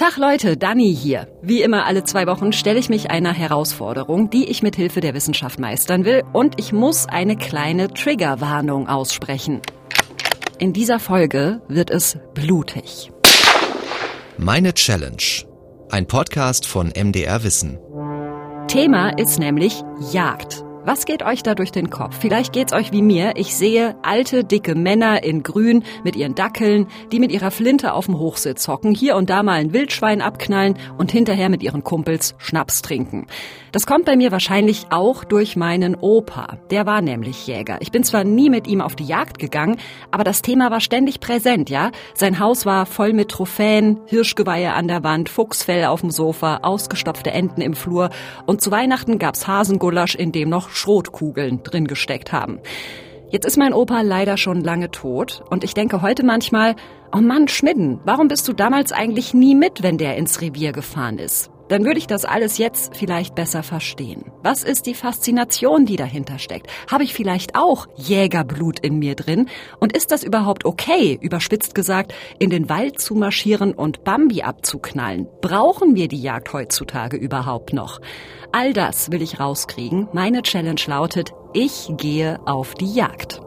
Tag Leute, Dani hier. Wie immer alle zwei Wochen stelle ich mich einer Herausforderung, die ich mit Hilfe der Wissenschaft meistern will und ich muss eine kleine Triggerwarnung aussprechen. In dieser Folge wird es blutig. Meine Challenge. Ein Podcast von MDR Wissen. Thema ist nämlich Jagd. Was geht euch da durch den Kopf? Vielleicht geht's euch wie mir. Ich sehe alte, dicke Männer in Grün mit ihren Dackeln, die mit ihrer Flinte auf dem Hochsitz hocken, hier und da mal ein Wildschwein abknallen und hinterher mit ihren Kumpels Schnaps trinken. Das kommt bei mir wahrscheinlich auch durch meinen Opa. Der war nämlich Jäger. Ich bin zwar nie mit ihm auf die Jagd gegangen, aber das Thema war ständig präsent, ja? Sein Haus war voll mit Trophäen, Hirschgeweihe an der Wand, Fuchsfell auf dem Sofa, ausgestopfte Enten im Flur und zu Weihnachten gab's Hasengulasch, in dem noch Schrotkugeln drin gesteckt haben. Jetzt ist mein Opa leider schon lange tot und ich denke heute manchmal, oh Mann, Schmidden, warum bist du damals eigentlich nie mit, wenn der ins Revier gefahren ist? Dann würde ich das alles jetzt vielleicht besser verstehen. Was ist die Faszination, die dahinter steckt? Habe ich vielleicht auch Jägerblut in mir drin? Und ist das überhaupt okay, überspitzt gesagt, in den Wald zu marschieren und Bambi abzuknallen? Brauchen wir die Jagd heutzutage überhaupt noch? All das will ich rauskriegen. Meine Challenge lautet, ich gehe auf die Jagd.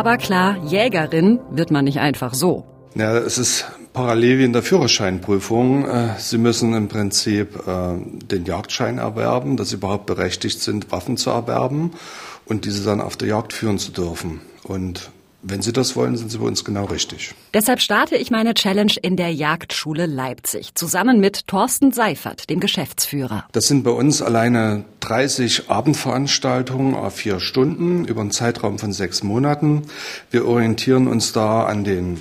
Aber klar, Jägerin wird man nicht einfach so. Ja, es ist parallel wie in der Führerscheinprüfung. Äh, Sie müssen im Prinzip äh, den Jagdschein erwerben, dass Sie überhaupt berechtigt sind, Waffen zu erwerben und diese dann auf der Jagd führen zu dürfen. Und wenn Sie das wollen, sind Sie bei uns genau richtig. Deshalb starte ich meine Challenge in der Jagdschule Leipzig, zusammen mit Thorsten Seifert, dem Geschäftsführer. Das sind bei uns alleine 30 Abendveranstaltungen auf vier Stunden über einen Zeitraum von sechs Monaten. Wir orientieren uns da an den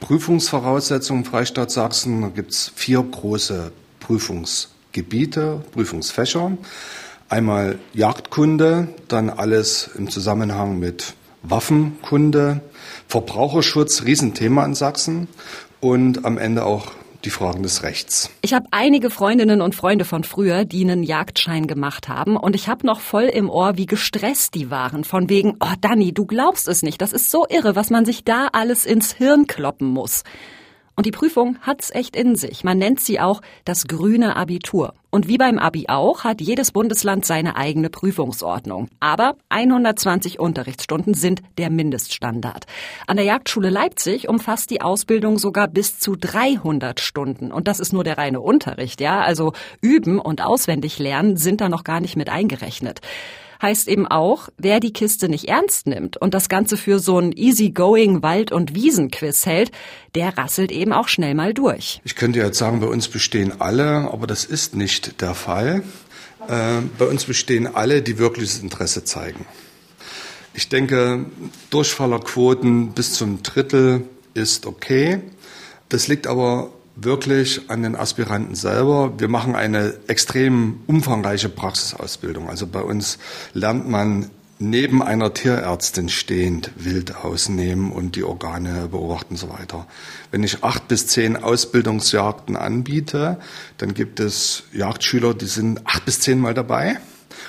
Prüfungsvoraussetzungen Freistaat Sachsen. Da gibt es vier große Prüfungsgebiete, Prüfungsfächer. Einmal Jagdkunde, dann alles im Zusammenhang mit Waffenkunde, Verbraucherschutz, Riesenthema in Sachsen und am Ende auch die Fragen des Rechts. Ich habe einige Freundinnen und Freunde von früher, die einen Jagdschein gemacht haben und ich habe noch voll im Ohr, wie gestresst die waren. Von wegen, oh Danny, du glaubst es nicht, das ist so irre, was man sich da alles ins Hirn kloppen muss. Und die Prüfung hat's echt in sich. Man nennt sie auch das grüne Abitur. Und wie beim Abi auch, hat jedes Bundesland seine eigene Prüfungsordnung. Aber 120 Unterrichtsstunden sind der Mindeststandard. An der Jagdschule Leipzig umfasst die Ausbildung sogar bis zu 300 Stunden. Und das ist nur der reine Unterricht, ja. Also üben und auswendig lernen sind da noch gar nicht mit eingerechnet heißt eben auch, wer die Kiste nicht ernst nimmt und das Ganze für so ein easygoing Wald- und Wiesenquiz hält, der rasselt eben auch schnell mal durch. Ich könnte jetzt sagen, bei uns bestehen alle, aber das ist nicht der Fall. Äh, bei uns bestehen alle, die wirkliches Interesse zeigen. Ich denke, Durchfallerquoten bis zum Drittel ist okay. Das liegt aber wirklich an den Aspiranten selber. Wir machen eine extrem umfangreiche Praxisausbildung. Also bei uns lernt man neben einer Tierärztin stehend Wild ausnehmen und die Organe beobachten und so weiter. Wenn ich acht bis zehn Ausbildungsjagden anbiete, dann gibt es Jagdschüler, die sind acht bis zehn Mal dabei.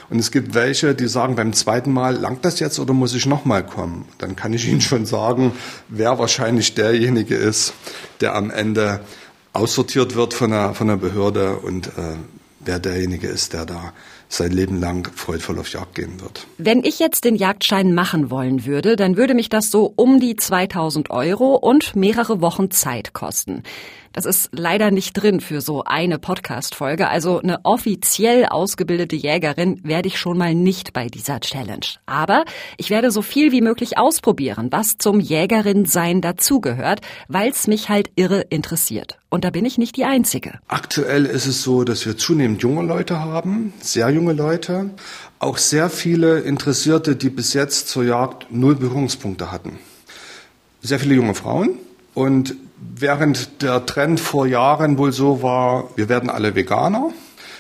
Und es gibt welche, die sagen, beim zweiten Mal, langt das jetzt oder muss ich nochmal kommen? Dann kann ich Ihnen schon sagen, wer wahrscheinlich derjenige ist, der am Ende aussortiert wird von der, von der Behörde und äh, wer derjenige ist, der da sein Leben lang freudvoll auf Jagd gehen wird. Wenn ich jetzt den Jagdschein machen wollen würde, dann würde mich das so um die 2000 Euro und mehrere Wochen Zeit kosten. Das ist leider nicht drin für so eine Podcast-Folge. Also eine offiziell ausgebildete Jägerin werde ich schon mal nicht bei dieser Challenge. Aber ich werde so viel wie möglich ausprobieren, was zum Jägerin-Sein dazugehört, weil es mich halt irre interessiert. Und da bin ich nicht die Einzige. Aktuell ist es so, dass wir zunehmend junge Leute haben, sehr junge Leute, auch sehr viele Interessierte, die bis jetzt zur Jagd null Berührungspunkte hatten. Sehr viele junge Frauen und während der Trend vor Jahren wohl so war, wir werden alle Veganer,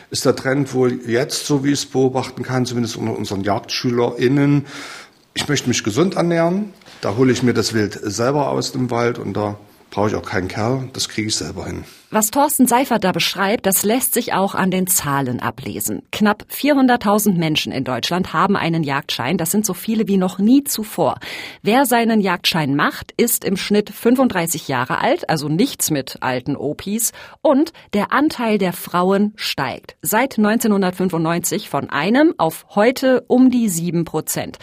ist der Trend wohl jetzt, so wie ich es beobachten kann, zumindest unter unseren JagdschülerInnen, ich möchte mich gesund ernähren, da hole ich mir das Wild selber aus dem Wald und da brauche ich auch keinen Kerl, das kriege ich selber hin. Was Thorsten Seifert da beschreibt, das lässt sich auch an den Zahlen ablesen. Knapp 400.000 Menschen in Deutschland haben einen Jagdschein. Das sind so viele wie noch nie zuvor. Wer seinen Jagdschein macht, ist im Schnitt 35 Jahre alt, also nichts mit alten Opis. Und der Anteil der Frauen steigt. Seit 1995 von einem auf heute um die sieben Prozent.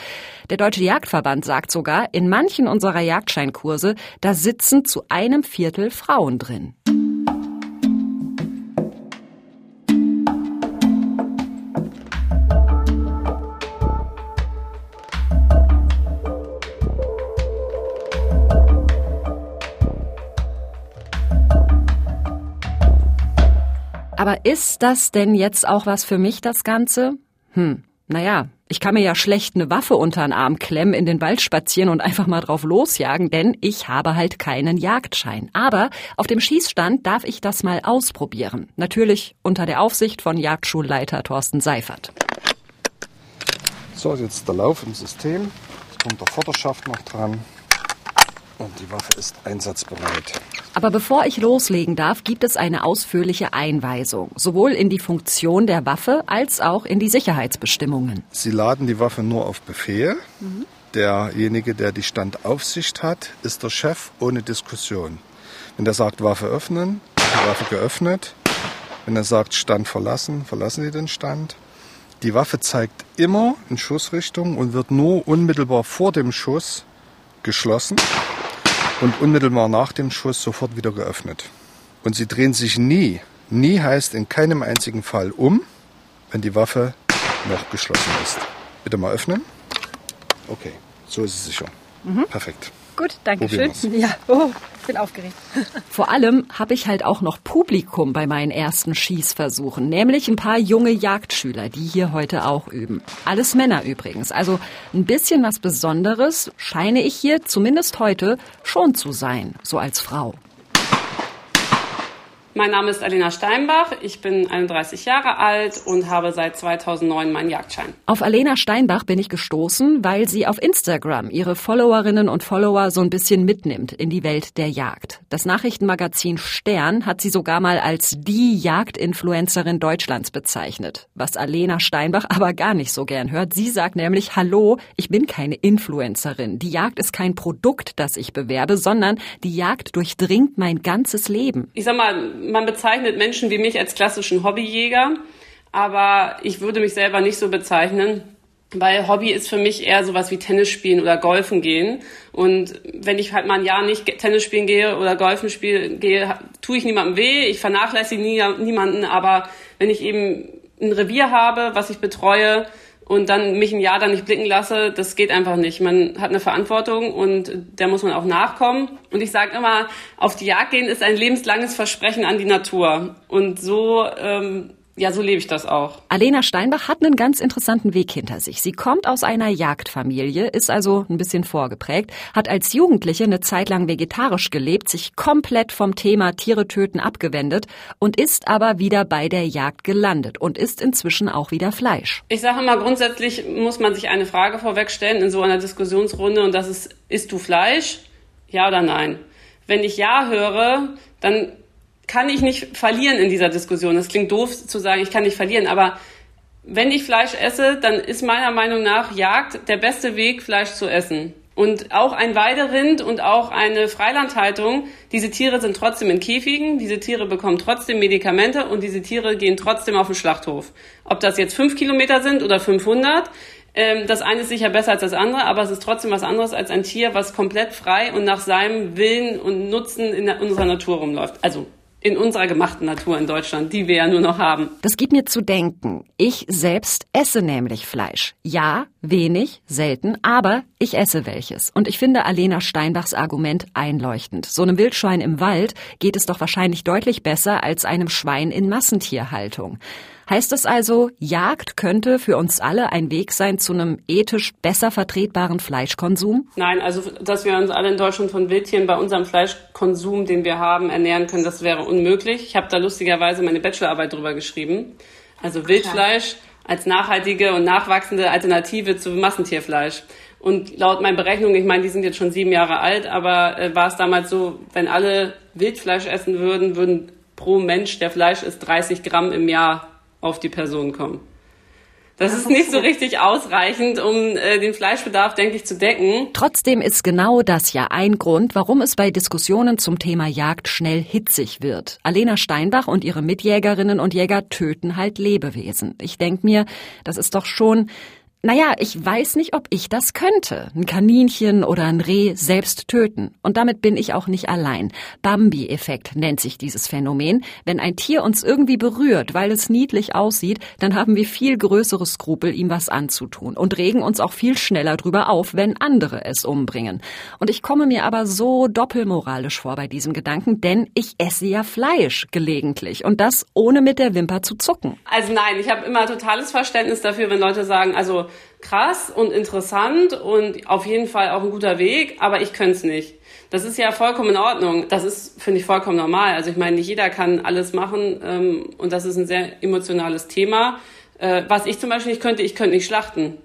Der Deutsche Jagdverband sagt sogar, in manchen unserer Jagdscheinkurse, da sitzen zu einem Viertel Frauen drin. Aber ist das denn jetzt auch was für mich, das Ganze? Hm, naja, ich kann mir ja schlecht eine Waffe unter den Arm klemmen, in den Wald spazieren und einfach mal drauf losjagen, denn ich habe halt keinen Jagdschein. Aber auf dem Schießstand darf ich das mal ausprobieren. Natürlich unter der Aufsicht von Jagdschulleiter Thorsten Seifert. So, jetzt der Lauf im System. Jetzt kommt der Vorderschaft noch dran. Und die Waffe ist einsatzbereit. Aber bevor ich loslegen darf, gibt es eine ausführliche Einweisung, sowohl in die Funktion der Waffe als auch in die Sicherheitsbestimmungen. Sie laden die Waffe nur auf Befehl. Mhm. Derjenige, der die Standaufsicht hat, ist der Chef ohne Diskussion. Wenn der sagt Waffe öffnen, die Waffe geöffnet. Wenn er sagt Stand verlassen, verlassen Sie den Stand. Die Waffe zeigt immer in Schussrichtung und wird nur unmittelbar vor dem Schuss geschlossen und unmittelbar nach dem Schuss sofort wieder geöffnet. Und sie drehen sich nie, nie heißt in keinem einzigen Fall um, wenn die Waffe noch geschlossen ist. Bitte mal öffnen. Okay, so ist es sicher. Mhm. Perfekt. Gut, danke schön. Ja, oh, ich bin aufgeregt. Vor allem habe ich halt auch noch Publikum bei meinen ersten Schießversuchen, nämlich ein paar junge Jagdschüler, die hier heute auch üben. Alles Männer übrigens. Also ein bisschen was Besonderes scheine ich hier zumindest heute schon zu sein, so als Frau. Mein Name ist Alena Steinbach, ich bin 31 Jahre alt und habe seit 2009 meinen Jagdschein. Auf Alena Steinbach bin ich gestoßen, weil sie auf Instagram ihre Followerinnen und Follower so ein bisschen mitnimmt in die Welt der Jagd. Das Nachrichtenmagazin Stern hat sie sogar mal als die Jagdinfluencerin Deutschlands bezeichnet. Was Alena Steinbach aber gar nicht so gern hört. Sie sagt nämlich, hallo, ich bin keine Influencerin. Die Jagd ist kein Produkt, das ich bewerbe, sondern die Jagd durchdringt mein ganzes Leben. Ich sag mal, man bezeichnet Menschen wie mich als klassischen Hobbyjäger, aber ich würde mich selber nicht so bezeichnen. Weil Hobby ist für mich eher sowas wie Tennis spielen oder Golfen gehen. Und wenn ich halt mal ein Jahr nicht Tennis spielen gehe oder Golfen spielen gehe, tue ich niemandem weh, ich vernachlässige nie, niemanden. Aber wenn ich eben ein Revier habe, was ich betreue, und dann mich ein Jahr dann nicht blicken lasse, das geht einfach nicht. Man hat eine Verantwortung und der muss man auch nachkommen. Und ich sage immer, auf die Jagd gehen ist ein lebenslanges Versprechen an die Natur. Und so ähm, ja, so lebe ich das auch. Alena Steinbach hat einen ganz interessanten Weg hinter sich. Sie kommt aus einer Jagdfamilie, ist also ein bisschen vorgeprägt, hat als Jugendliche eine Zeit lang vegetarisch gelebt, sich komplett vom Thema Tiere töten abgewendet und ist aber wieder bei der Jagd gelandet und isst inzwischen auch wieder Fleisch. Ich sage immer, grundsätzlich muss man sich eine Frage vorwegstellen in so einer Diskussionsrunde und das ist, isst du Fleisch? Ja oder nein? Wenn ich Ja höre, dann kann ich nicht verlieren in dieser Diskussion. Das klingt doof zu sagen, ich kann nicht verlieren, aber wenn ich Fleisch esse, dann ist meiner Meinung nach Jagd der beste Weg, Fleisch zu essen. Und auch ein Weiderind und auch eine Freilandhaltung, diese Tiere sind trotzdem in Käfigen, diese Tiere bekommen trotzdem Medikamente und diese Tiere gehen trotzdem auf den Schlachthof. Ob das jetzt fünf Kilometer sind oder 500, ähm, das eine ist sicher besser als das andere, aber es ist trotzdem was anderes als ein Tier, was komplett frei und nach seinem Willen und Nutzen in unserer Natur rumläuft. Also in unserer gemachten Natur in Deutschland, die wir ja nur noch haben. Das gibt mir zu denken. Ich selbst esse nämlich Fleisch. Ja, wenig, selten, aber ich esse welches. Und ich finde Alena Steinbachs Argument einleuchtend. So einem Wildschwein im Wald geht es doch wahrscheinlich deutlich besser als einem Schwein in Massentierhaltung. Heißt es also, Jagd könnte für uns alle ein Weg sein zu einem ethisch besser vertretbaren Fleischkonsum? Nein, also dass wir uns alle in Deutschland von Wildtieren bei unserem Fleischkonsum, den wir haben, ernähren können, das wäre unmöglich. Ich habe da lustigerweise meine Bachelorarbeit drüber geschrieben. Also Wildfleisch als nachhaltige und nachwachsende Alternative zu Massentierfleisch. Und laut meinen Berechnungen, ich meine, die sind jetzt schon sieben Jahre alt, aber äh, war es damals so, wenn alle Wildfleisch essen würden, würden pro Mensch, der Fleisch isst, 30 Gramm im Jahr auf die Person kommen. Das ist nicht so richtig ausreichend, um äh, den Fleischbedarf, denke ich, zu decken. Trotzdem ist genau das ja ein Grund, warum es bei Diskussionen zum Thema Jagd schnell hitzig wird. Alena Steinbach und ihre Mitjägerinnen und Jäger töten halt Lebewesen. Ich denke mir, das ist doch schon naja, ich weiß nicht, ob ich das könnte. Ein Kaninchen oder ein Reh selbst töten. Und damit bin ich auch nicht allein. Bambi-Effekt nennt sich dieses Phänomen. Wenn ein Tier uns irgendwie berührt, weil es niedlich aussieht, dann haben wir viel größere Skrupel, ihm was anzutun und regen uns auch viel schneller drüber auf, wenn andere es umbringen. Und ich komme mir aber so doppelmoralisch vor bei diesem Gedanken, denn ich esse ja Fleisch gelegentlich und das ohne mit der Wimper zu zucken. Also nein, ich habe immer totales Verständnis dafür, wenn Leute sagen, also krass und interessant und auf jeden Fall auch ein guter Weg, aber ich könnte es nicht. Das ist ja vollkommen in Ordnung. Das ist, finde ich, vollkommen normal. Also ich meine, nicht jeder kann alles machen ähm, und das ist ein sehr emotionales Thema. Äh, was ich zum Beispiel nicht könnte, ich könnte nicht schlachten.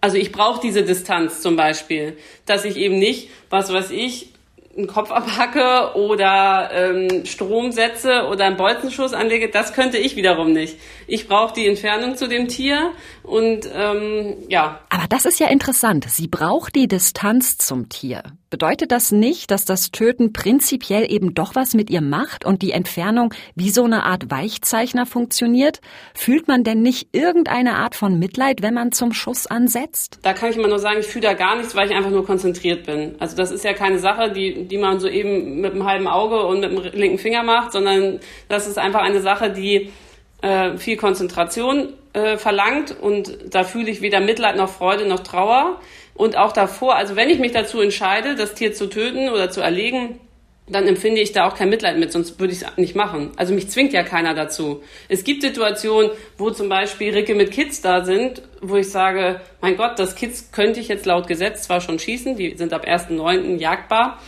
Also ich brauche diese Distanz zum Beispiel, dass ich eben nicht, was weiß ich, einen Kopf abhacke oder ähm, Strom setze oder einen Bolzenschuss anlege, das könnte ich wiederum nicht. Ich brauche die Entfernung zu dem Tier und ähm, ja. Aber das ist ja interessant. Sie braucht die Distanz zum Tier. Bedeutet das nicht, dass das Töten prinzipiell eben doch was mit ihr macht und die Entfernung wie so eine Art Weichzeichner funktioniert? Fühlt man denn nicht irgendeine Art von Mitleid, wenn man zum Schuss ansetzt? Da kann ich immer nur sagen, ich fühle da gar nichts, weil ich einfach nur konzentriert bin. Also das ist ja keine Sache, die, die man so eben mit einem halben Auge und mit dem linken Finger macht, sondern das ist einfach eine Sache, die äh, viel Konzentration äh, verlangt und da fühle ich weder Mitleid noch Freude noch Trauer. Und auch davor, also wenn ich mich dazu entscheide, das Tier zu töten oder zu erlegen, dann empfinde ich da auch kein Mitleid mit, sonst würde ich es nicht machen. Also mich zwingt ja keiner dazu. Es gibt Situationen, wo zum Beispiel Ricke mit Kids da sind, wo ich sage, mein Gott, das Kids könnte ich jetzt laut Gesetz zwar schon schießen, die sind ab 1.9. jagbar,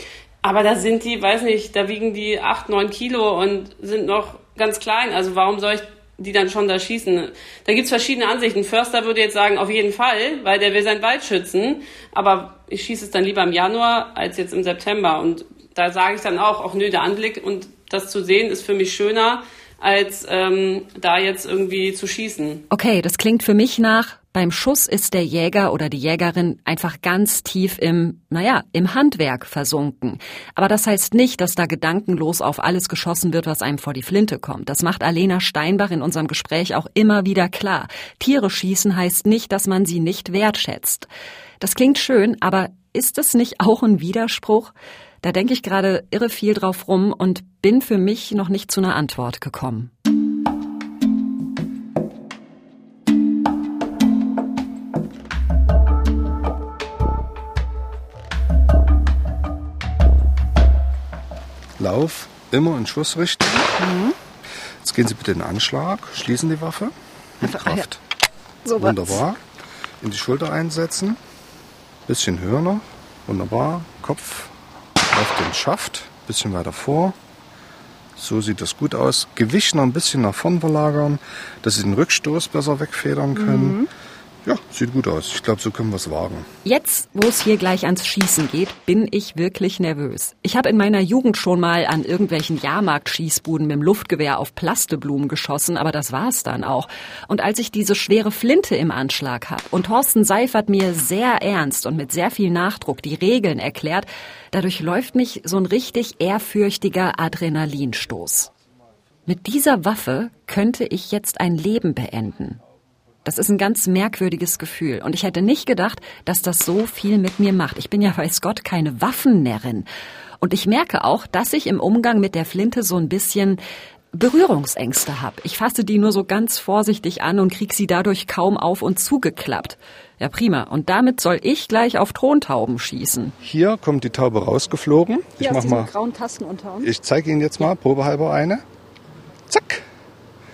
aber da sind die, weiß nicht, da wiegen die 8, 9 Kilo und sind noch ganz klein. Also warum soll ich die dann schon da schießen. Da gibt's verschiedene Ansichten. Förster würde jetzt sagen, auf jeden Fall, weil der will seinen Wald schützen. Aber ich schieße es dann lieber im Januar als jetzt im September. Und da sage ich dann auch, auch nö, der Anblick und das zu sehen ist für mich schöner, als ähm, da jetzt irgendwie zu schießen. Okay, das klingt für mich nach, beim Schuss ist der Jäger oder die Jägerin einfach ganz tief im, naja, im Handwerk versunken. Aber das heißt nicht, dass da gedankenlos auf alles geschossen wird, was einem vor die Flinte kommt. Das macht Alena Steinbach in unserem Gespräch auch immer wieder klar. Tiere schießen heißt nicht, dass man sie nicht wertschätzt. Das klingt schön, aber ist es nicht auch ein Widerspruch? Da denke ich gerade irre viel drauf rum und bin für mich noch nicht zu einer Antwort gekommen. Lauf immer in Schussrichtung. Mhm. Jetzt gehen Sie bitte in den Anschlag, schließen die Waffe mit Kraft. So Wunderbar. In die Schulter einsetzen. Bisschen höher noch. Wunderbar. Kopf auf den Schaft. Bisschen weiter vor. So sieht das gut aus. Gewicht noch ein bisschen nach vorn verlagern, dass Sie den Rückstoß besser wegfedern können. Mhm. Ja, sieht gut aus. Ich glaube, so können wir es wagen. Jetzt, wo es hier gleich ans Schießen geht, bin ich wirklich nervös. Ich habe in meiner Jugend schon mal an irgendwelchen Jahrmarktschießbuden mit dem Luftgewehr auf Plasteblumen geschossen, aber das war es dann auch. Und als ich diese schwere Flinte im Anschlag habe und Thorsten Seifert mir sehr ernst und mit sehr viel Nachdruck die Regeln erklärt, dadurch läuft mich so ein richtig ehrfürchtiger Adrenalinstoß. Mit dieser Waffe könnte ich jetzt ein Leben beenden. Das ist ein ganz merkwürdiges Gefühl. Und ich hätte nicht gedacht, dass das so viel mit mir macht. Ich bin ja, weiß Gott, keine Waffennärrin. Und ich merke auch, dass ich im Umgang mit der Flinte so ein bisschen Berührungsängste habe. Ich fasse die nur so ganz vorsichtig an und krieg sie dadurch kaum auf und zugeklappt. Ja, prima. Und damit soll ich gleich auf Throntauben schießen. Hier kommt die Taube rausgeflogen. Hier ich mach mal. Grauen Tasten unter uns. Ich zeige Ihnen jetzt mal probehalber eine. Zack.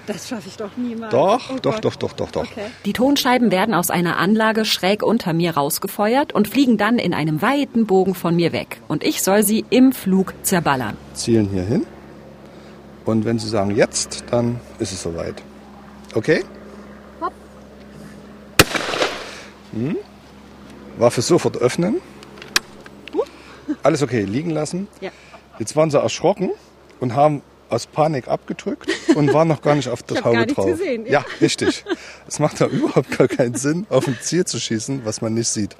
Das schaffe ich doch niemals. Doch, oh doch, doch, doch, doch, doch. Okay. Die Tonscheiben werden aus einer Anlage schräg unter mir rausgefeuert und fliegen dann in einem weiten Bogen von mir weg. Und ich soll sie im Flug zerballern. Zielen hier hin. Und wenn Sie sagen jetzt, dann ist es soweit. Okay? Hopp. Hm. Waffe sofort öffnen. Alles okay, liegen lassen. Ja. Jetzt waren sie erschrocken und haben aus Panik abgedrückt und war noch gar nicht auf der Haube drauf. Gesehen, ja. ja, richtig. Es macht da überhaupt gar keinen Sinn, auf ein Ziel zu schießen, was man nicht sieht.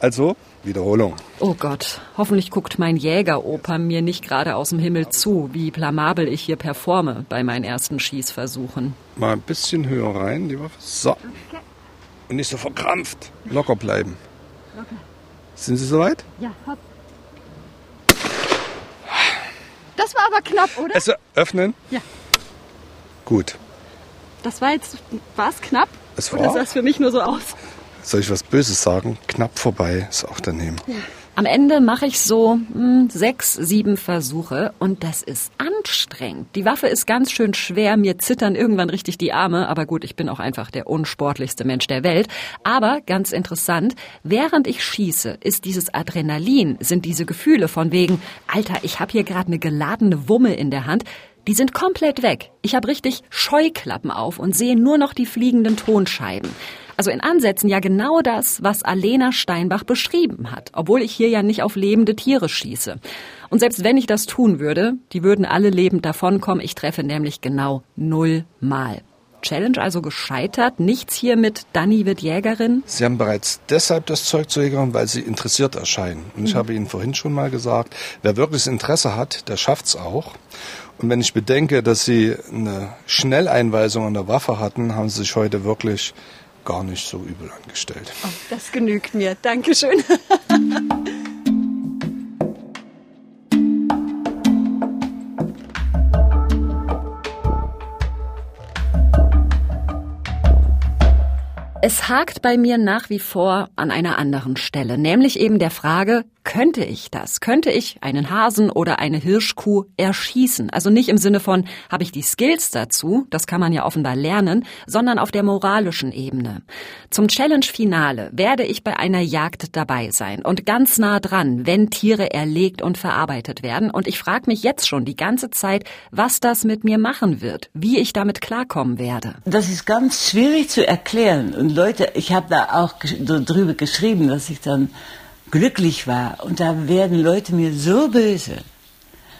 Also Wiederholung. Oh Gott, hoffentlich guckt mein Jägeroper mir nicht gerade aus dem Himmel zu, wie blamabel ich hier performe bei meinen ersten Schießversuchen. Mal ein bisschen höher rein, die Waffe. So. Und nicht so verkrampft. Locker bleiben. Locker. Sind Sie soweit? Ja, hopp. Das war aber knapp, oder? Also öffnen? Ja. Gut. Das war jetzt, war es knapp? Es war. Oder sah es für mich nur so aus? Soll ich was Böses sagen? Knapp vorbei ist auch daneben. Ja. Am Ende mache ich so hm, sechs, sieben Versuche und das ist anstrengend. Die Waffe ist ganz schön schwer, mir zittern irgendwann richtig die Arme, aber gut, ich bin auch einfach der unsportlichste Mensch der Welt. Aber ganz interessant, während ich schieße, ist dieses Adrenalin, sind diese Gefühle von wegen, Alter, ich habe hier gerade eine geladene Wumme in der Hand, die sind komplett weg. Ich habe richtig Scheuklappen auf und sehe nur noch die fliegenden Tonscheiben. Also in Ansätzen ja genau das, was Alena Steinbach beschrieben hat, obwohl ich hier ja nicht auf lebende Tiere schieße. Und selbst wenn ich das tun würde, die würden alle lebend davonkommen. Ich treffe nämlich genau null Mal. Challenge also gescheitert. Nichts hier mit Dani wird Jägerin. Sie haben bereits deshalb das Zeug zur Jägerin, weil Sie interessiert erscheinen. Und ich mhm. habe Ihnen vorhin schon mal gesagt, wer wirklich Interesse hat, der schafft's auch. Und wenn ich bedenke, dass Sie eine Schnelleinweisung an der Waffe hatten, haben Sie sich heute wirklich gar nicht so übel angestellt. Oh, das genügt mir. Dankeschön. Es hakt bei mir nach wie vor an einer anderen Stelle, nämlich eben der Frage, könnte ich das? Könnte ich einen Hasen oder eine Hirschkuh erschießen? Also nicht im Sinne von, habe ich die Skills dazu, das kann man ja offenbar lernen, sondern auf der moralischen Ebene. Zum Challenge-Finale werde ich bei einer Jagd dabei sein und ganz nah dran, wenn Tiere erlegt und verarbeitet werden. Und ich frage mich jetzt schon die ganze Zeit, was das mit mir machen wird, wie ich damit klarkommen werde. Das ist ganz schwierig zu erklären. Und Leute, ich habe da auch drüber geschrieben, dass ich dann glücklich war. Und da werden Leute mir so böse.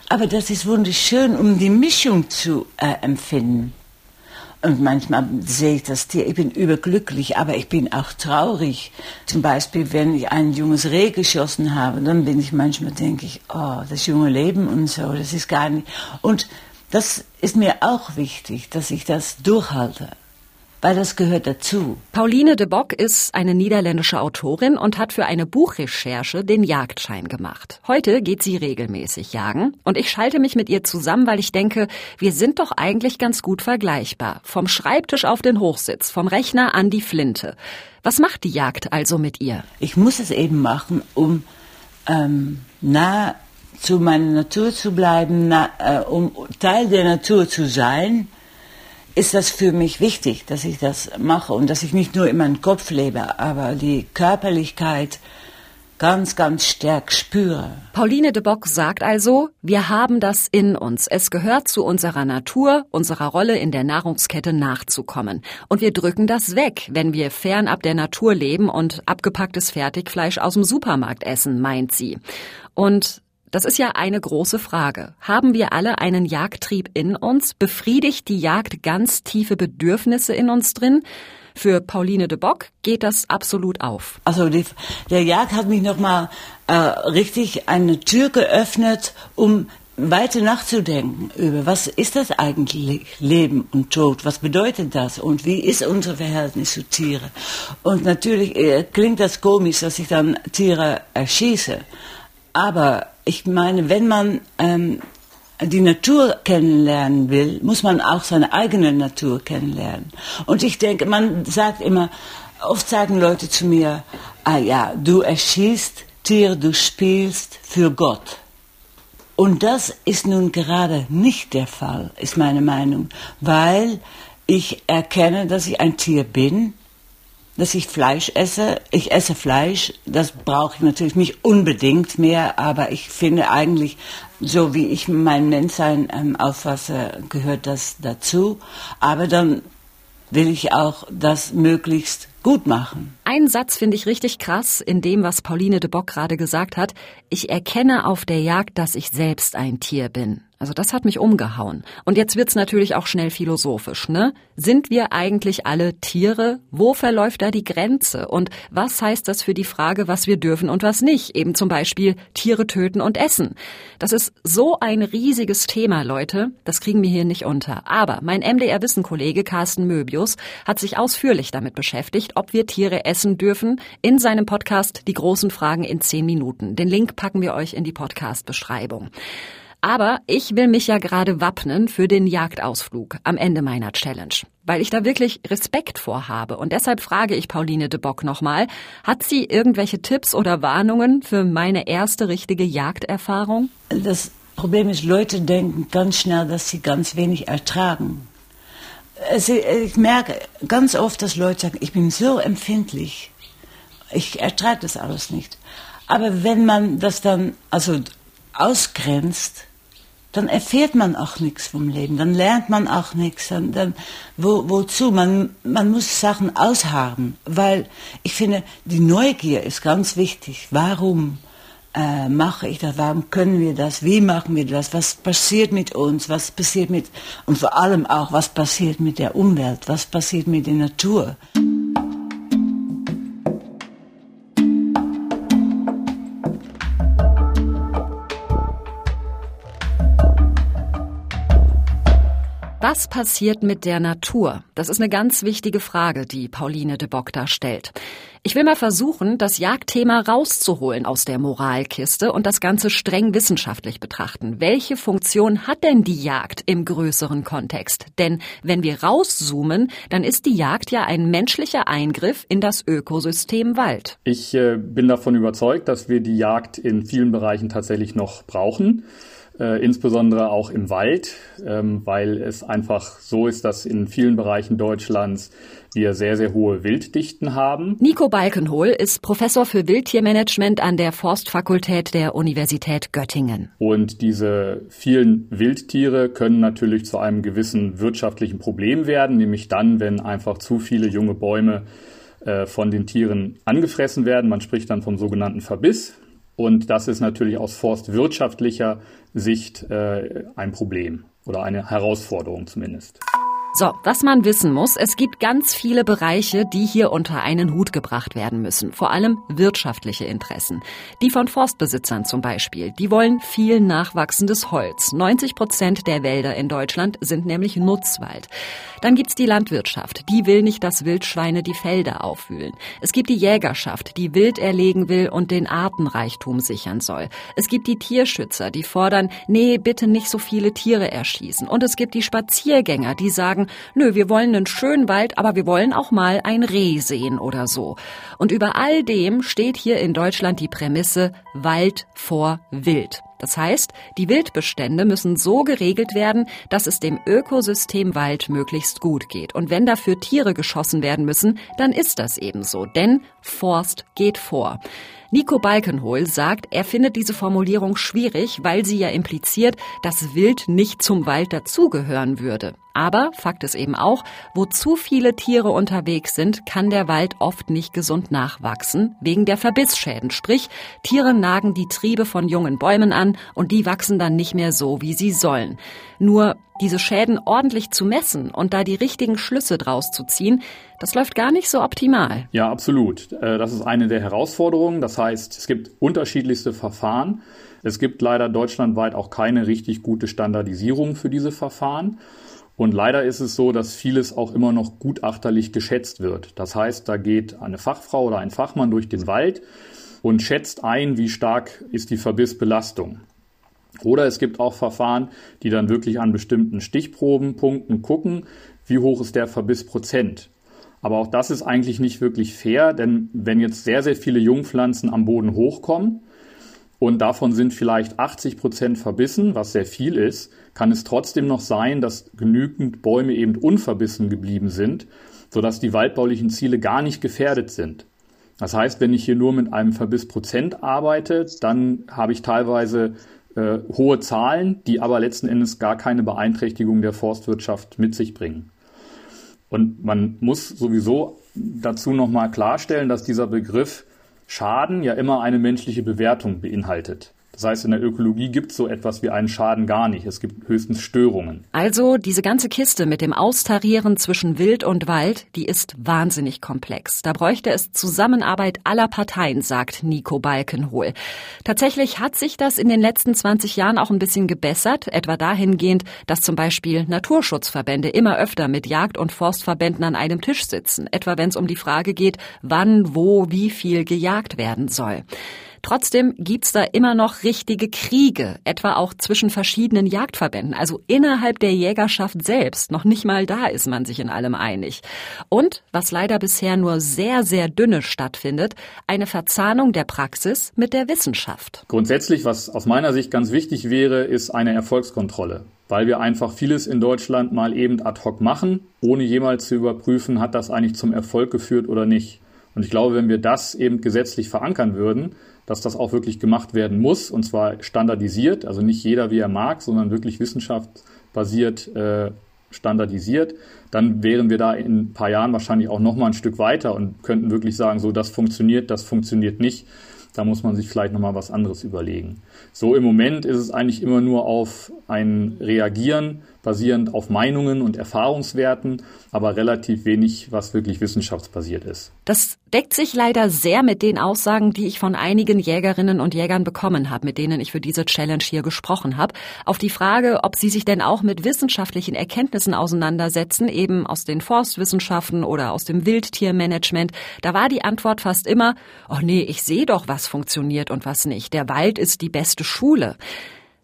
Aber das ist wunderschön, um die Mischung zu äh, empfinden. Und manchmal sehe ich das Tier, ich bin überglücklich, aber ich bin auch traurig. Zum Beispiel, wenn ich ein junges Reh geschossen habe, dann bin ich manchmal, denke ich, oh, das junge Leben und so, das ist gar nicht. Und das ist mir auch wichtig, dass ich das durchhalte weil das gehört dazu. Pauline de Bock ist eine niederländische Autorin und hat für eine Buchrecherche den Jagdschein gemacht. Heute geht sie regelmäßig jagen und ich schalte mich mit ihr zusammen, weil ich denke, wir sind doch eigentlich ganz gut vergleichbar. Vom Schreibtisch auf den Hochsitz, vom Rechner an die Flinte. Was macht die Jagd also mit ihr? Ich muss es eben machen, um ähm, nah zu meiner Natur zu bleiben, na, äh, um Teil der Natur zu sein ist das für mich wichtig, dass ich das mache und dass ich nicht nur in meinem Kopf lebe, aber die Körperlichkeit ganz, ganz stark spüre. Pauline de Bock sagt also, wir haben das in uns. Es gehört zu unserer Natur, unserer Rolle in der Nahrungskette nachzukommen. Und wir drücken das weg, wenn wir fernab der Natur leben und abgepacktes Fertigfleisch aus dem Supermarkt essen, meint sie. Und das ist ja eine große Frage. Haben wir alle einen Jagdtrieb in uns? Befriedigt die Jagd ganz tiefe Bedürfnisse in uns drin? Für Pauline de Bock geht das absolut auf. Also die, der Jagd hat mich nochmal äh, richtig eine Tür geöffnet, um weiter nachzudenken über, was ist das eigentlich Leben und Tod, was bedeutet das und wie ist unser Verhältnis zu Tieren. Und natürlich äh, klingt das komisch, dass ich dann Tiere erschieße, aber ich meine, wenn man ähm, die Natur kennenlernen will, muss man auch seine eigene Natur kennenlernen. Und ich denke, man sagt immer, oft sagen Leute zu mir, ah ja, du erschießt Tiere, du spielst für Gott. Und das ist nun gerade nicht der Fall, ist meine Meinung, weil ich erkenne, dass ich ein Tier bin dass ich Fleisch esse. Ich esse Fleisch, das brauche ich natürlich nicht unbedingt mehr, aber ich finde eigentlich, so wie ich mein Menschsein ähm, auffasse, gehört das dazu. Aber dann will ich auch das möglichst gut machen. Ein Satz finde ich richtig krass in dem, was Pauline de Bock gerade gesagt hat. Ich erkenne auf der Jagd, dass ich selbst ein Tier bin. Also das hat mich umgehauen. Und jetzt wird's natürlich auch schnell philosophisch, ne? Sind wir eigentlich alle Tiere? Wo verläuft da die Grenze? Und was heißt das für die Frage, was wir dürfen und was nicht? Eben zum Beispiel Tiere töten und essen. Das ist so ein riesiges Thema, Leute. Das kriegen wir hier nicht unter. Aber mein MDR-Wissenkollege Carsten Möbius hat sich ausführlich damit beschäftigt, ob wir Tiere essen dürfen, in seinem Podcast Die großen Fragen in zehn Minuten. Den Link packen wir euch in die Podcast-Beschreibung. Aber ich will mich ja gerade wappnen für den Jagdausflug am Ende meiner Challenge, weil ich da wirklich Respekt vorhabe. Und deshalb frage ich Pauline de Bock nochmal, hat sie irgendwelche Tipps oder Warnungen für meine erste richtige Jagderfahrung? Das Problem ist, Leute denken ganz schnell, dass sie ganz wenig ertragen. Also ich merke ganz oft, dass Leute sagen, ich bin so empfindlich, ich ertrage das alles nicht. Aber wenn man das dann also ausgrenzt, dann erfährt man auch nichts vom Leben, dann lernt man auch nichts. Dann, dann, wo, wozu? Man, man muss Sachen ausharren, weil ich finde, die Neugier ist ganz wichtig. Warum äh, mache ich das? Warum können wir das? Wie machen wir das? Was passiert mit uns? Was passiert mit, und vor allem auch, was passiert mit der Umwelt? Was passiert mit der Natur? Was passiert mit der Natur? Das ist eine ganz wichtige Frage, die Pauline de Bock da stellt. Ich will mal versuchen, das Jagdthema rauszuholen aus der Moralkiste und das Ganze streng wissenschaftlich betrachten. Welche Funktion hat denn die Jagd im größeren Kontext? Denn wenn wir rauszoomen, dann ist die Jagd ja ein menschlicher Eingriff in das Ökosystem Wald. Ich äh, bin davon überzeugt, dass wir die Jagd in vielen Bereichen tatsächlich noch brauchen äh, insbesondere auch im Wald, ähm, weil es einfach so ist, dass in vielen Bereichen Deutschlands wir sehr, sehr hohe Wilddichten haben. Nico Balkenhol ist Professor für Wildtiermanagement an der Forstfakultät der Universität Göttingen. Und diese vielen Wildtiere können natürlich zu einem gewissen wirtschaftlichen Problem werden, nämlich dann, wenn einfach zu viele junge Bäume äh, von den Tieren angefressen werden. Man spricht dann vom sogenannten Verbiss. Und das ist natürlich aus forstwirtschaftlicher Sicht äh, ein Problem oder eine Herausforderung zumindest. So, was man wissen muss, es gibt ganz viele Bereiche, die hier unter einen Hut gebracht werden müssen. Vor allem wirtschaftliche Interessen. Die von Forstbesitzern zum Beispiel. Die wollen viel nachwachsendes Holz. 90 Prozent der Wälder in Deutschland sind nämlich Nutzwald. Dann gibt's die Landwirtschaft. Die will nicht, dass Wildschweine die Felder aufwühlen. Es gibt die Jägerschaft, die Wild erlegen will und den Artenreichtum sichern soll. Es gibt die Tierschützer, die fordern, nee, bitte nicht so viele Tiere erschießen. Und es gibt die Spaziergänger, die sagen, sagen, nö, wir wollen einen schönen Wald, aber wir wollen auch mal ein Reh sehen oder so. Und über all dem steht hier in Deutschland die Prämisse Wald vor Wild. Das heißt, die Wildbestände müssen so geregelt werden, dass es dem Ökosystem Wald möglichst gut geht. Und wenn dafür Tiere geschossen werden müssen, dann ist das ebenso. Denn Forst geht vor. Nico Balkenhol sagt, er findet diese Formulierung schwierig, weil sie ja impliziert, dass Wild nicht zum Wald dazugehören würde. Aber Fakt ist eben auch, wo zu viele Tiere unterwegs sind, kann der Wald oft nicht gesund nachwachsen, wegen der Verbissschäden. Sprich, Tiere nagen die Triebe von jungen Bäumen an und die wachsen dann nicht mehr so, wie sie sollen. Nur diese Schäden ordentlich zu messen und da die richtigen Schlüsse draus zu ziehen, das läuft gar nicht so optimal. Ja, absolut. Äh, das ist eine der Herausforderungen. Das heißt, es gibt unterschiedlichste Verfahren. Es gibt leider deutschlandweit auch keine richtig gute Standardisierung für diese Verfahren. Und leider ist es so, dass vieles auch immer noch gutachterlich geschätzt wird. Das heißt, da geht eine Fachfrau oder ein Fachmann durch den Wald und schätzt ein, wie stark ist die Verbissbelastung. Oder es gibt auch Verfahren, die dann wirklich an bestimmten Stichprobenpunkten gucken, wie hoch ist der Verbissprozent. Aber auch das ist eigentlich nicht wirklich fair, denn wenn jetzt sehr, sehr viele Jungpflanzen am Boden hochkommen und davon sind vielleicht 80 Prozent verbissen, was sehr viel ist, kann es trotzdem noch sein, dass genügend Bäume eben unverbissen geblieben sind, sodass die waldbaulichen Ziele gar nicht gefährdet sind. Das heißt, wenn ich hier nur mit einem Verbissprozent arbeite, dann habe ich teilweise äh, hohe Zahlen, die aber letzten Endes gar keine Beeinträchtigung der Forstwirtschaft mit sich bringen. Und man muss sowieso dazu nochmal klarstellen, dass dieser Begriff Schaden ja immer eine menschliche Bewertung beinhaltet. Das heißt, in der Ökologie gibt es so etwas wie einen Schaden gar nicht. Es gibt höchstens Störungen. Also diese ganze Kiste mit dem Austarieren zwischen Wild und Wald, die ist wahnsinnig komplex. Da bräuchte es Zusammenarbeit aller Parteien, sagt Nico Balkenhol. Tatsächlich hat sich das in den letzten 20 Jahren auch ein bisschen gebessert, etwa dahingehend, dass zum Beispiel Naturschutzverbände immer öfter mit Jagd- und Forstverbänden an einem Tisch sitzen, etwa wenn es um die Frage geht, wann, wo, wie viel gejagt werden soll. Trotzdem gibt's da immer noch richtige Kriege, etwa auch zwischen verschiedenen Jagdverbänden, also innerhalb der Jägerschaft selbst. Noch nicht mal da ist man sich in allem einig. Und, was leider bisher nur sehr, sehr dünne stattfindet, eine Verzahnung der Praxis mit der Wissenschaft. Grundsätzlich, was aus meiner Sicht ganz wichtig wäre, ist eine Erfolgskontrolle weil wir einfach vieles in Deutschland mal eben ad hoc machen, ohne jemals zu überprüfen, hat das eigentlich zum Erfolg geführt oder nicht. Und ich glaube, wenn wir das eben gesetzlich verankern würden, dass das auch wirklich gemacht werden muss und zwar standardisiert, also nicht jeder wie er mag, sondern wirklich wissenschaftsbasiert äh, standardisiert, dann wären wir da in ein paar Jahren wahrscheinlich auch noch mal ein Stück weiter und könnten wirklich sagen, so das funktioniert, das funktioniert nicht. Da muss man sich vielleicht noch mal was anderes überlegen. So im Moment ist es eigentlich immer nur auf ein Reagieren basierend auf Meinungen und Erfahrungswerten, aber relativ wenig, was wirklich wissenschaftsbasiert ist. Das deckt sich leider sehr mit den Aussagen, die ich von einigen Jägerinnen und Jägern bekommen habe, mit denen ich für diese Challenge hier gesprochen habe. Auf die Frage, ob sie sich denn auch mit wissenschaftlichen Erkenntnissen auseinandersetzen, eben aus den Forstwissenschaften oder aus dem Wildtiermanagement, da war die Antwort fast immer, oh nee, ich sehe doch, was funktioniert und was nicht. Der Wald ist die beste Schule.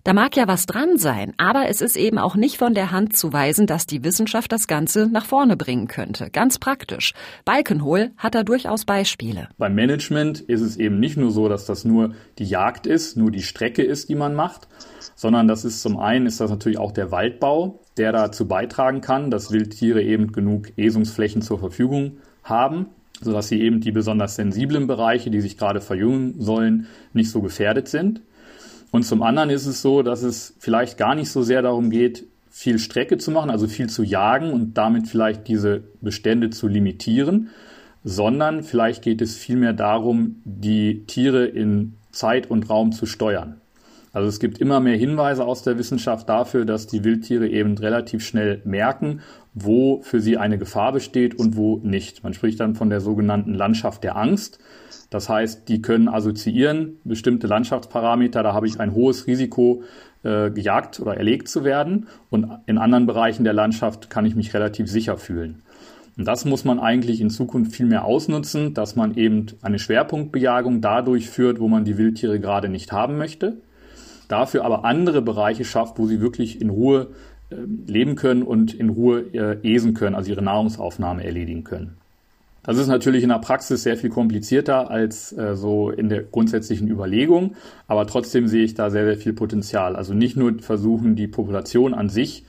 Da mag ja was dran sein, aber es ist eben auch nicht von der Hand zu weisen, dass die Wissenschaft das Ganze nach vorne bringen könnte. Ganz praktisch. Balkenhol hat da durchaus Beispiele. Beim Management ist es eben nicht nur so, dass das nur die Jagd ist, nur die Strecke ist, die man macht, sondern das ist zum einen ist das natürlich auch der Waldbau, der dazu beitragen kann, dass Wildtiere eben genug Esungsflächen zur Verfügung haben, sodass sie eben die besonders sensiblen Bereiche, die sich gerade verjüngen sollen, nicht so gefährdet sind. Und zum anderen ist es so, dass es vielleicht gar nicht so sehr darum geht, viel Strecke zu machen, also viel zu jagen und damit vielleicht diese Bestände zu limitieren, sondern vielleicht geht es vielmehr darum, die Tiere in Zeit und Raum zu steuern. Also es gibt immer mehr Hinweise aus der Wissenschaft dafür, dass die Wildtiere eben relativ schnell merken, wo für sie eine Gefahr besteht und wo nicht. Man spricht dann von der sogenannten Landschaft der Angst. Das heißt, die können assoziieren bestimmte Landschaftsparameter, da habe ich ein hohes Risiko, äh, gejagt oder erlegt zu werden. Und in anderen Bereichen der Landschaft kann ich mich relativ sicher fühlen. Und das muss man eigentlich in Zukunft viel mehr ausnutzen, dass man eben eine Schwerpunktbejagung dadurch führt, wo man die Wildtiere gerade nicht haben möchte. Dafür aber andere Bereiche schafft, wo sie wirklich in Ruhe äh, leben können und in Ruhe äh, esen können, also ihre Nahrungsaufnahme erledigen können. Das ist natürlich in der Praxis sehr viel komplizierter als äh, so in der grundsätzlichen Überlegung, aber trotzdem sehe ich da sehr, sehr viel Potenzial. Also nicht nur versuchen, die Population an sich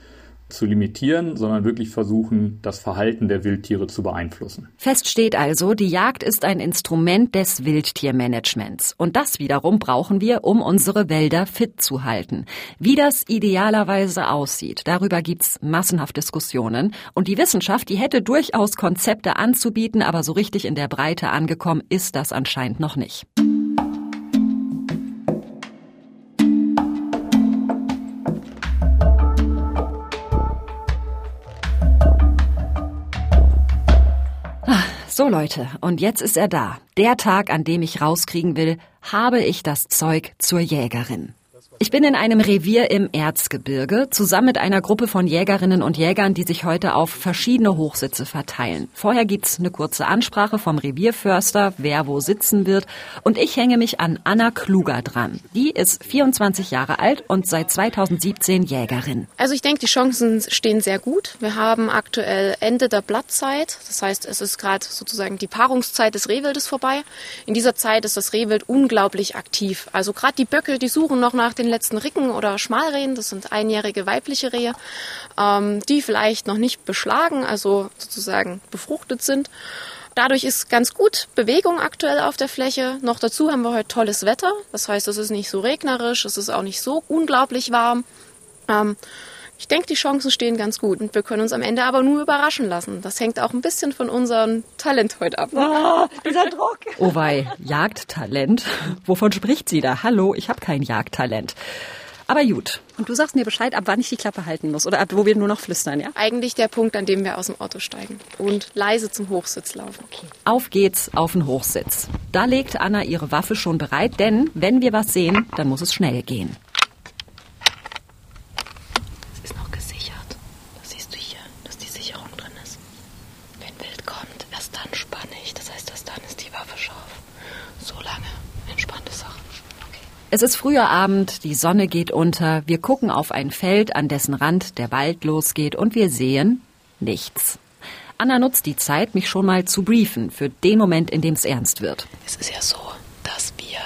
zu limitieren, sondern wirklich versuchen, das Verhalten der Wildtiere zu beeinflussen. Fest steht also, die Jagd ist ein Instrument des Wildtiermanagements. Und das wiederum brauchen wir, um unsere Wälder fit zu halten. Wie das idealerweise aussieht, darüber gibt's massenhaft Diskussionen. Und die Wissenschaft, die hätte durchaus Konzepte anzubieten, aber so richtig in der Breite angekommen ist das anscheinend noch nicht. So Leute, und jetzt ist er da. Der Tag, an dem ich rauskriegen will, habe ich das Zeug zur Jägerin. Ich bin in einem Revier im Erzgebirge, zusammen mit einer Gruppe von Jägerinnen und Jägern, die sich heute auf verschiedene Hochsitze verteilen. Vorher gibt's eine kurze Ansprache vom Revierförster, wer wo sitzen wird. Und ich hänge mich an Anna Kluger dran. Die ist 24 Jahre alt und seit 2017 Jägerin. Also ich denke, die Chancen stehen sehr gut. Wir haben aktuell Ende der Blattzeit. Das heißt, es ist gerade sozusagen die Paarungszeit des Rehwildes vorbei. In dieser Zeit ist das Rehwild unglaublich aktiv. Also gerade die Böcke, die suchen noch nach den letzten Ricken oder Schmalrehen, das sind einjährige weibliche Rehe, ähm, die vielleicht noch nicht beschlagen, also sozusagen befruchtet sind. Dadurch ist ganz gut Bewegung aktuell auf der Fläche. Noch dazu haben wir heute tolles Wetter. Das heißt, es ist nicht so regnerisch, es ist auch nicht so unglaublich warm. Ähm, Ich denke, die Chancen stehen ganz gut und wir können uns am Ende aber nur überraschen lassen. Das hängt auch ein bisschen von unserem Talent heute ab. Oh, dieser Druck. Oh wei, Jagdtalent? Wovon spricht sie da? Hallo, ich habe kein Jagdtalent. Aber gut. Und du sagst mir Bescheid, ab wann ich die Klappe halten muss oder ab wo wir nur noch flüstern, ja? Eigentlich der Punkt, an dem wir aus dem Auto steigen und leise zum Hochsitz laufen. Okay. Auf geht's auf den Hochsitz. Da legt Anna ihre Waffe schon bereit, denn wenn wir was sehen, dann muss es schnell gehen. Es ist noch gesichert. Das siehst du hier, dass die Sicherung drin ist. Wenn Wild kommt, erst dann spanne ich. Das heißt, erst dann ist die Waffe scharf. So lange entspannte Sache. Es ist früher Abend, die Sonne geht unter, wir gucken auf ein Feld, an dessen Rand der Wald losgeht und wir sehen nichts. Anna nutzt die Zeit, mich schon mal zu briefen für den Moment, in dem es ernst wird. Es ist ja so, dass wir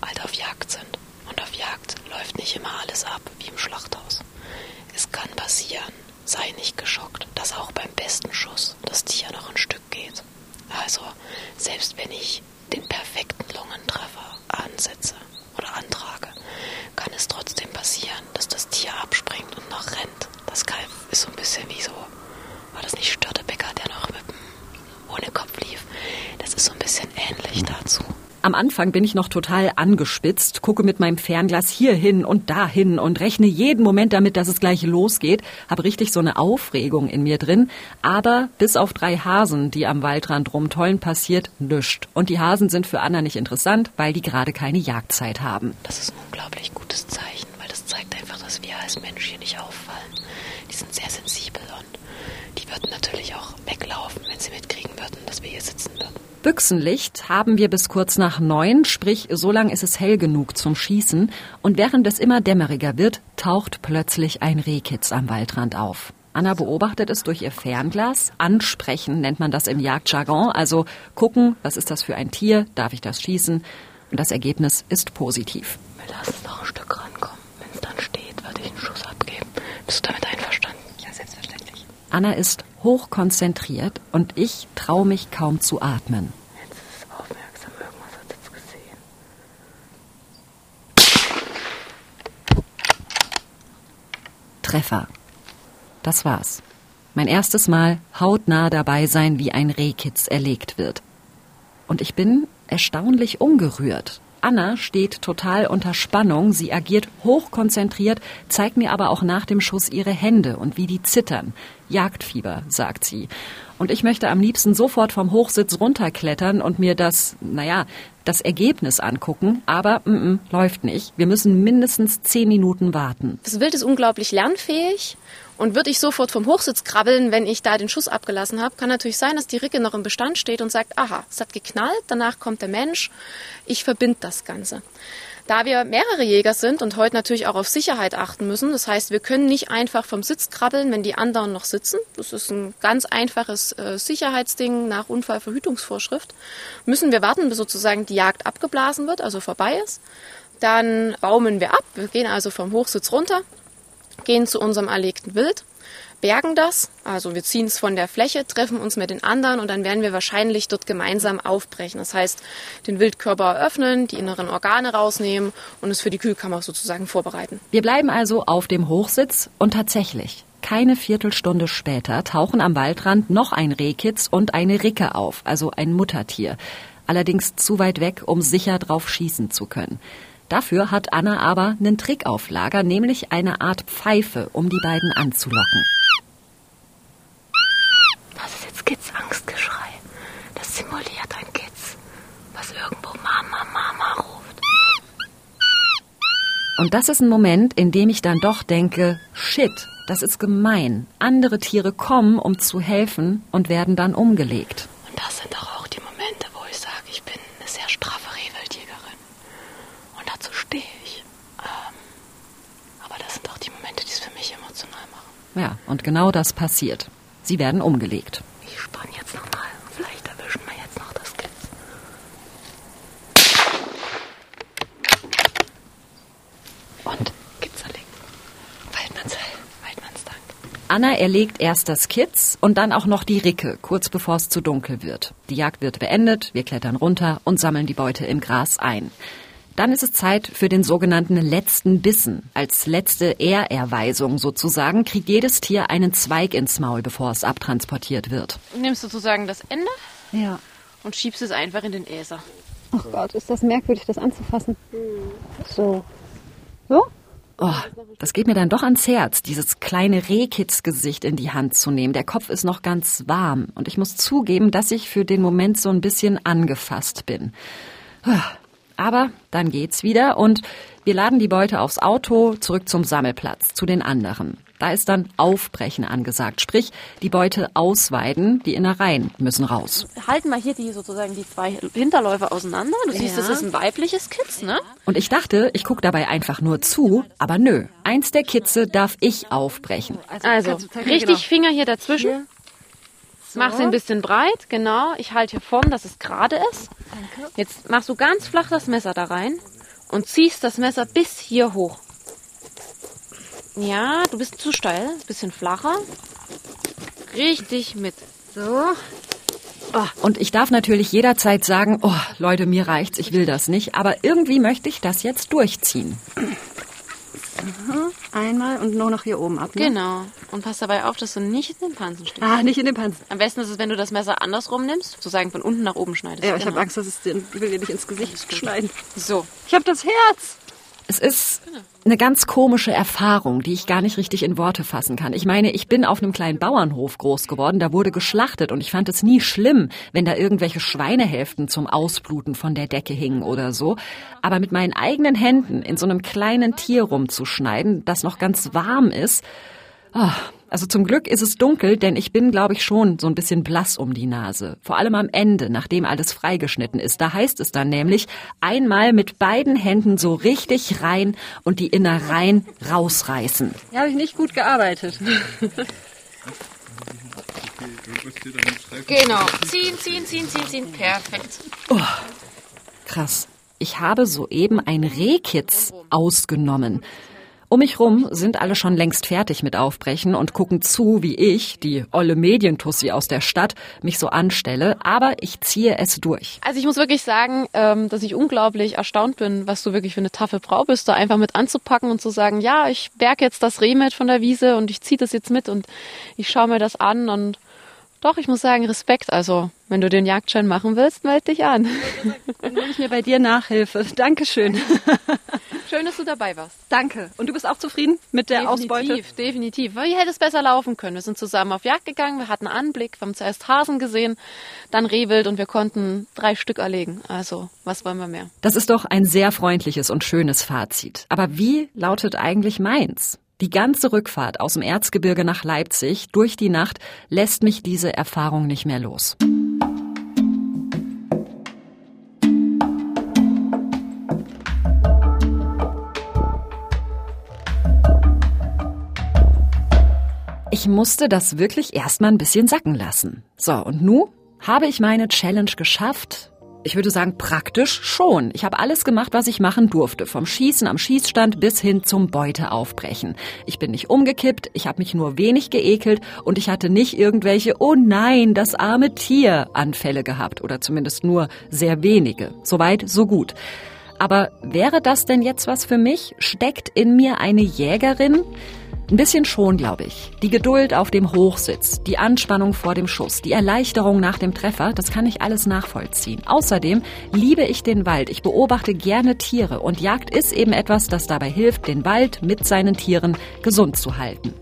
halt auf Jagd sind. Und auf Jagd läuft nicht immer alles ab wie im Schlachthaus. Es kann passieren, sei nicht geschockt, dass auch beim besten Schuss das Tier noch ein Stück geht. Also, selbst wenn ich den perfekten Lungentreffer ansetze oder antrage, kann es trotzdem passieren, dass das Tier abspringt und noch rennt. Das Kalb ist so ein bisschen wie so, war das nicht Störtebecker, der noch mit dem, ohne Kopf lief? Das ist so ein bisschen ähnlich dazu. Am Anfang bin ich noch total angespitzt, gucke mit meinem Fernglas hier hin und dahin und rechne jeden Moment damit, dass es gleich losgeht, habe richtig so eine Aufregung in mir drin. Aber bis auf drei Hasen, die am Waldrand rumtollen, passiert nichts. Und die Hasen sind für Anna nicht interessant, weil die gerade keine Jagdzeit haben. Das ist ein unglaublich gutes Zeichen, weil das zeigt einfach, dass wir als Mensch hier nicht auffallen. Die sind sehr sensibel und die würden natürlich auch weglaufen, wenn sie mitkriegen würden, dass wir hier sitzen würden. Büchsenlicht haben wir bis kurz nach neun, sprich so lang ist es hell genug zum Schießen. Und während es immer dämmeriger wird, taucht plötzlich ein Rehkitz am Waldrand auf. Anna beobachtet es durch ihr Fernglas. Ansprechen nennt man das im Jagdjargon. Also gucken, was ist das für ein Tier, darf ich das schießen? Und das Ergebnis ist positiv. Wir lassen noch ein Stück rankommen. Wenn es dann steht, würde ich einen Schuss abgeben. Bist du damit einverstanden? Anna ist hochkonzentriert und ich traue mich kaum zu atmen. Jetzt ist es aufmerksam. Irgendwas hat es gesehen. Treffer. Das war's. Mein erstes Mal hautnah dabei sein, wie ein Rehkitz erlegt wird. Und ich bin erstaunlich ungerührt. Anna steht total unter Spannung, sie agiert hochkonzentriert, zeigt mir aber auch nach dem Schuss ihre Hände und wie die zittern. Jagdfieber, sagt sie. Und ich möchte am liebsten sofort vom Hochsitz runterklettern und mir das, naja, das Ergebnis angucken, aber mm, mm, läuft nicht. Wir müssen mindestens zehn Minuten warten. Das Wild ist unglaublich lernfähig und würde ich sofort vom Hochsitz krabbeln, wenn ich da den Schuss abgelassen habe, kann natürlich sein, dass die Ricke noch im Bestand steht und sagt, aha, es hat geknallt, danach kommt der Mensch, ich verbinde das Ganze. Da wir mehrere Jäger sind und heute natürlich auch auf Sicherheit achten müssen, das heißt, wir können nicht einfach vom Sitz krabbeln, wenn die anderen noch sitzen. Das ist ein ganz einfaches äh, Sicherheitsding nach Unfallverhütungsvorschrift. Müssen wir warten, bis sozusagen die Jagd abgeblasen wird, also vorbei ist. Dann baumen wir ab. Wir gehen also vom Hochsitz runter, gehen zu unserem erlegten Wild, bergen das, also wir ziehen es von der Fläche, treffen uns mit den anderen und dann werden wir wahrscheinlich dort gemeinsam aufbrechen. Das heißt, den Wildkörper eröffnen, die inneren Organe rausnehmen und es für die Kühlkammer sozusagen vorbereiten. Wir bleiben also auf dem Hochsitz und tatsächlich, keine Viertelstunde später tauchen am Waldrand noch ein Rehkitz und eine Ricke auf, also ein Muttertier. Allerdings zu weit weg, um sicher drauf schießen zu können. Dafür hat Anna aber einen Trick auf Lager, nämlich eine Art Pfeife, um die beiden anzulocken. Was ist jetzt Kids-Angstgeschrei? Das simuliert ein Kids, was irgendwo Mama, Mama ruft. Und das ist ein Moment, in dem ich dann doch denke, shit, das ist gemein. Andere Tiere kommen, um zu helfen und werden dann umgelegt. Und das sind doch auch die Momente, wo ich sage, ich bin eine sehr straffe Rehwildjägerin. Und dazu stehe ich. Ähm, aber das sind auch die Momente, die es für mich emotional machen. Ja, und genau das passiert. Sie werden umgelegt. Ich spann jetzt nochmal. Vielleicht erwischen wir jetzt noch das Kind. Und Kitzerling. Waldmannsheil. Waldmannsdank. Anna erlegt erst das Kitz und dann auch noch die Ricke, kurz bevor es zu dunkel wird. Die Jagd wird beendet, wir klettern runter und sammeln die Beute im Gras ein. Dann ist es Zeit für den sogenannten letzten Bissen. Als letzte Ehrerweisung sozusagen kriegt jedes Tier einen Zweig ins Maul, bevor es abtransportiert wird. Nimmst du sozusagen das Ende Ja. und schiebst es einfach in den Äser. Ach Gott, ist das merkwürdig, das anzufassen. So. So? Oh, das geht mir dann doch ans Herz, dieses kleine Rehkitzgesicht in die Hand zu nehmen. Der Kopf ist noch ganz warm und ich muss zugeben, dass ich für den Moment so ein bisschen angefasst bin. Aber dann geht's wieder und wir laden die Beute aufs Auto zurück zum Sammelplatz, zu den anderen. Da ist dann Aufbrechen angesagt, sprich die Beute ausweiden, die Innereien müssen raus. Halten mal hier die sozusagen die zwei Hinterläufe auseinander. Du siehst, das ist ein weibliches Kitz, ne? Und ich dachte, ich guck dabei einfach nur zu, aber nö, eins der Kitze darf ich aufbrechen. Also, richtig genau. Finger hier dazwischen. Mach sie ein bisschen breit, genau. Ich halte hier vorn, dass es gerade ist. Jetzt machst du ganz flach das Messer da rein und ziehst das Messer bis hier hoch. Ja, du bist zu steil, bisschen flacher. Richtig mit. So. Und ich darf natürlich jederzeit sagen, oh, Leute, mir reicht's, ich will das nicht, aber irgendwie möchte ich das jetzt durchziehen. Einmal und nur noch hier oben ab. Ne? Genau. Und pass dabei auf, dass du nicht in den Pansen stichst. Ah, nicht in den Panzer. Am besten ist es, wenn du das Messer andersrum nimmst, sozusagen von unten nach oben schneidest. Ja, ich Genau. habe Angst, dass es den, ich will dir nicht ins Gesicht schneiden. So. Ich habe das Herz. Es ist eine ganz komische Erfahrung, die ich gar nicht richtig in Worte fassen kann. Ich meine, ich bin auf einem kleinen Bauernhof groß geworden, da wurde geschlachtet und ich fand es nie schlimm, wenn da irgendwelche Schweinehälften zum Ausbluten von der Decke hingen oder so. Aber mit meinen eigenen Händen in so einem kleinen Tier rumzuschneiden, das noch ganz warm ist, ah, also zum Glück ist es dunkel, denn ich bin, glaube ich, schon so ein bisschen blass um die Nase. Vor allem am Ende, nachdem alles freigeschnitten ist. Da heißt es dann nämlich, einmal mit beiden Händen so richtig rein und die Innereien rausreißen. Ja, habe ich nicht gut gearbeitet. Genau. Ziehen, ziehen, ziehen, ziehen, ziehen. Perfekt. Krass. Ich habe soeben ein Rehkitz ausgenommen. Um mich rum sind alle schon längst fertig mit Aufbrechen und gucken zu, wie ich, die olle Medientussi aus der Stadt, mich so anstelle, aber ich ziehe es durch. Also ich muss wirklich sagen, ähm, dass ich unglaublich erstaunt bin, was du wirklich für eine taffe Frau bist, da einfach mit anzupacken und zu sagen, ja, ich berg jetzt das Reh mit von der Wiese und ich ziehe das jetzt mit und ich schaue mir das an und doch, ich muss sagen, Respekt. Also, wenn du den Jagdschein machen willst, melde dich an. Dann nehme ich mir bei dir Nachhilfe. Dankeschön. Schön, dass du dabei warst. Danke. Und du bist auch zufrieden mit der Ausbeute? Definitiv, definitiv. Hier hätte es besser laufen können. Wir sind zusammen auf Jagd gegangen, wir hatten Anblick, wir haben zuerst Hasen gesehen, dann Rehwild und wir konnten drei Stück erlegen. Also, was wollen wir mehr? Das ist doch ein sehr freundliches und schönes Fazit. Aber wie lautet eigentlich meins? Die ganze Rückfahrt aus dem Erzgebirge nach Leipzig durch die Nacht lässt mich diese Erfahrung nicht mehr los. Ich musste das wirklich erstmal ein bisschen sacken lassen. So, und nu habe ich meine Challenge geschafft? Ich würde sagen, praktisch schon. Ich habe alles gemacht, was ich machen durfte. Vom Schießen am Schießstand bis hin zum Beuteaufbrechen. Ich bin nicht umgekippt, ich habe mich nur wenig geekelt und ich hatte nicht irgendwelche, oh nein, das arme Tier Anfälle gehabt. Oder zumindest nur sehr wenige. Soweit, so gut. Aber wäre das denn jetzt was für mich? Steckt in mir eine Jägerin? Ein bisschen schon, glaube ich. Die Geduld auf dem Hochsitz, die Anspannung vor dem Schuss, die Erleichterung nach dem Treffer, das kann ich alles nachvollziehen. Außerdem liebe ich den Wald, ich beobachte gerne Tiere und Jagd ist eben etwas, das dabei hilft, den Wald mit seinen Tieren gesund zu halten.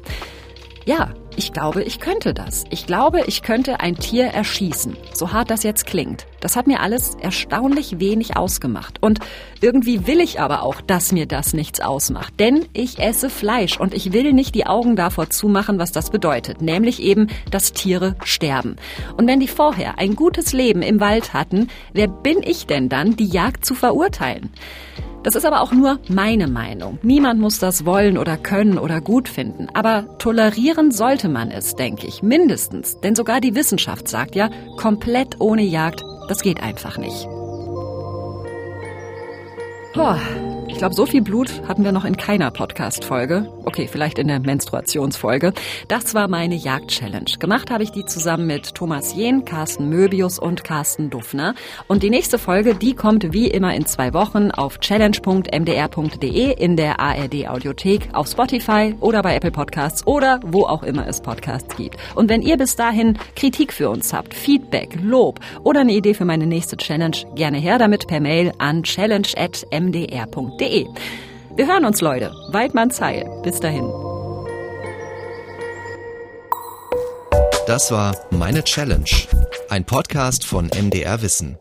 Ja, ich glaube, ich könnte das. Ich glaube, ich könnte ein Tier erschießen. So hart das jetzt klingt. Das hat mir alles erstaunlich wenig ausgemacht. Und irgendwie will ich aber auch, dass mir das nichts ausmacht. Denn ich esse Fleisch und ich will nicht die Augen davor zumachen, was das bedeutet. Nämlich eben, dass Tiere sterben. Und wenn die vorher ein gutes Leben im Wald hatten, wer bin ich denn dann, die Jagd zu verurteilen? Das ist aber auch nur meine Meinung. Niemand muss das wollen oder können oder gut finden. Aber tolerieren sollte man es, denke ich, mindestens. Denn sogar die Wissenschaft sagt ja, komplett ohne Jagd, das geht einfach nicht. Boah, Ich glaube, so viel Blut hatten wir noch in keiner Podcast-Folge. Okay, vielleicht in der Menstruationsfolge. Das war meine Jagd-Challenge. Gemacht habe ich die zusammen mit Thomas Jehn, Carsten Möbius und Carsten Duffner. Und die nächste Folge, die kommt wie immer in zwei Wochen auf challenge.mdr.de in der ARD-Audiothek, auf Spotify oder bei Apple Podcasts oder wo auch immer es Podcasts gibt. Und wenn ihr bis dahin Kritik für uns habt, Feedback, Lob oder eine Idee für meine nächste Challenge, gerne her damit per Mail an challenge.mdr.de www.ftf.de. Wir hören uns, Leute. Weidmann Zeil. Bis dahin. Das war Meine Challenge, ein Podcast von MDR Wissen.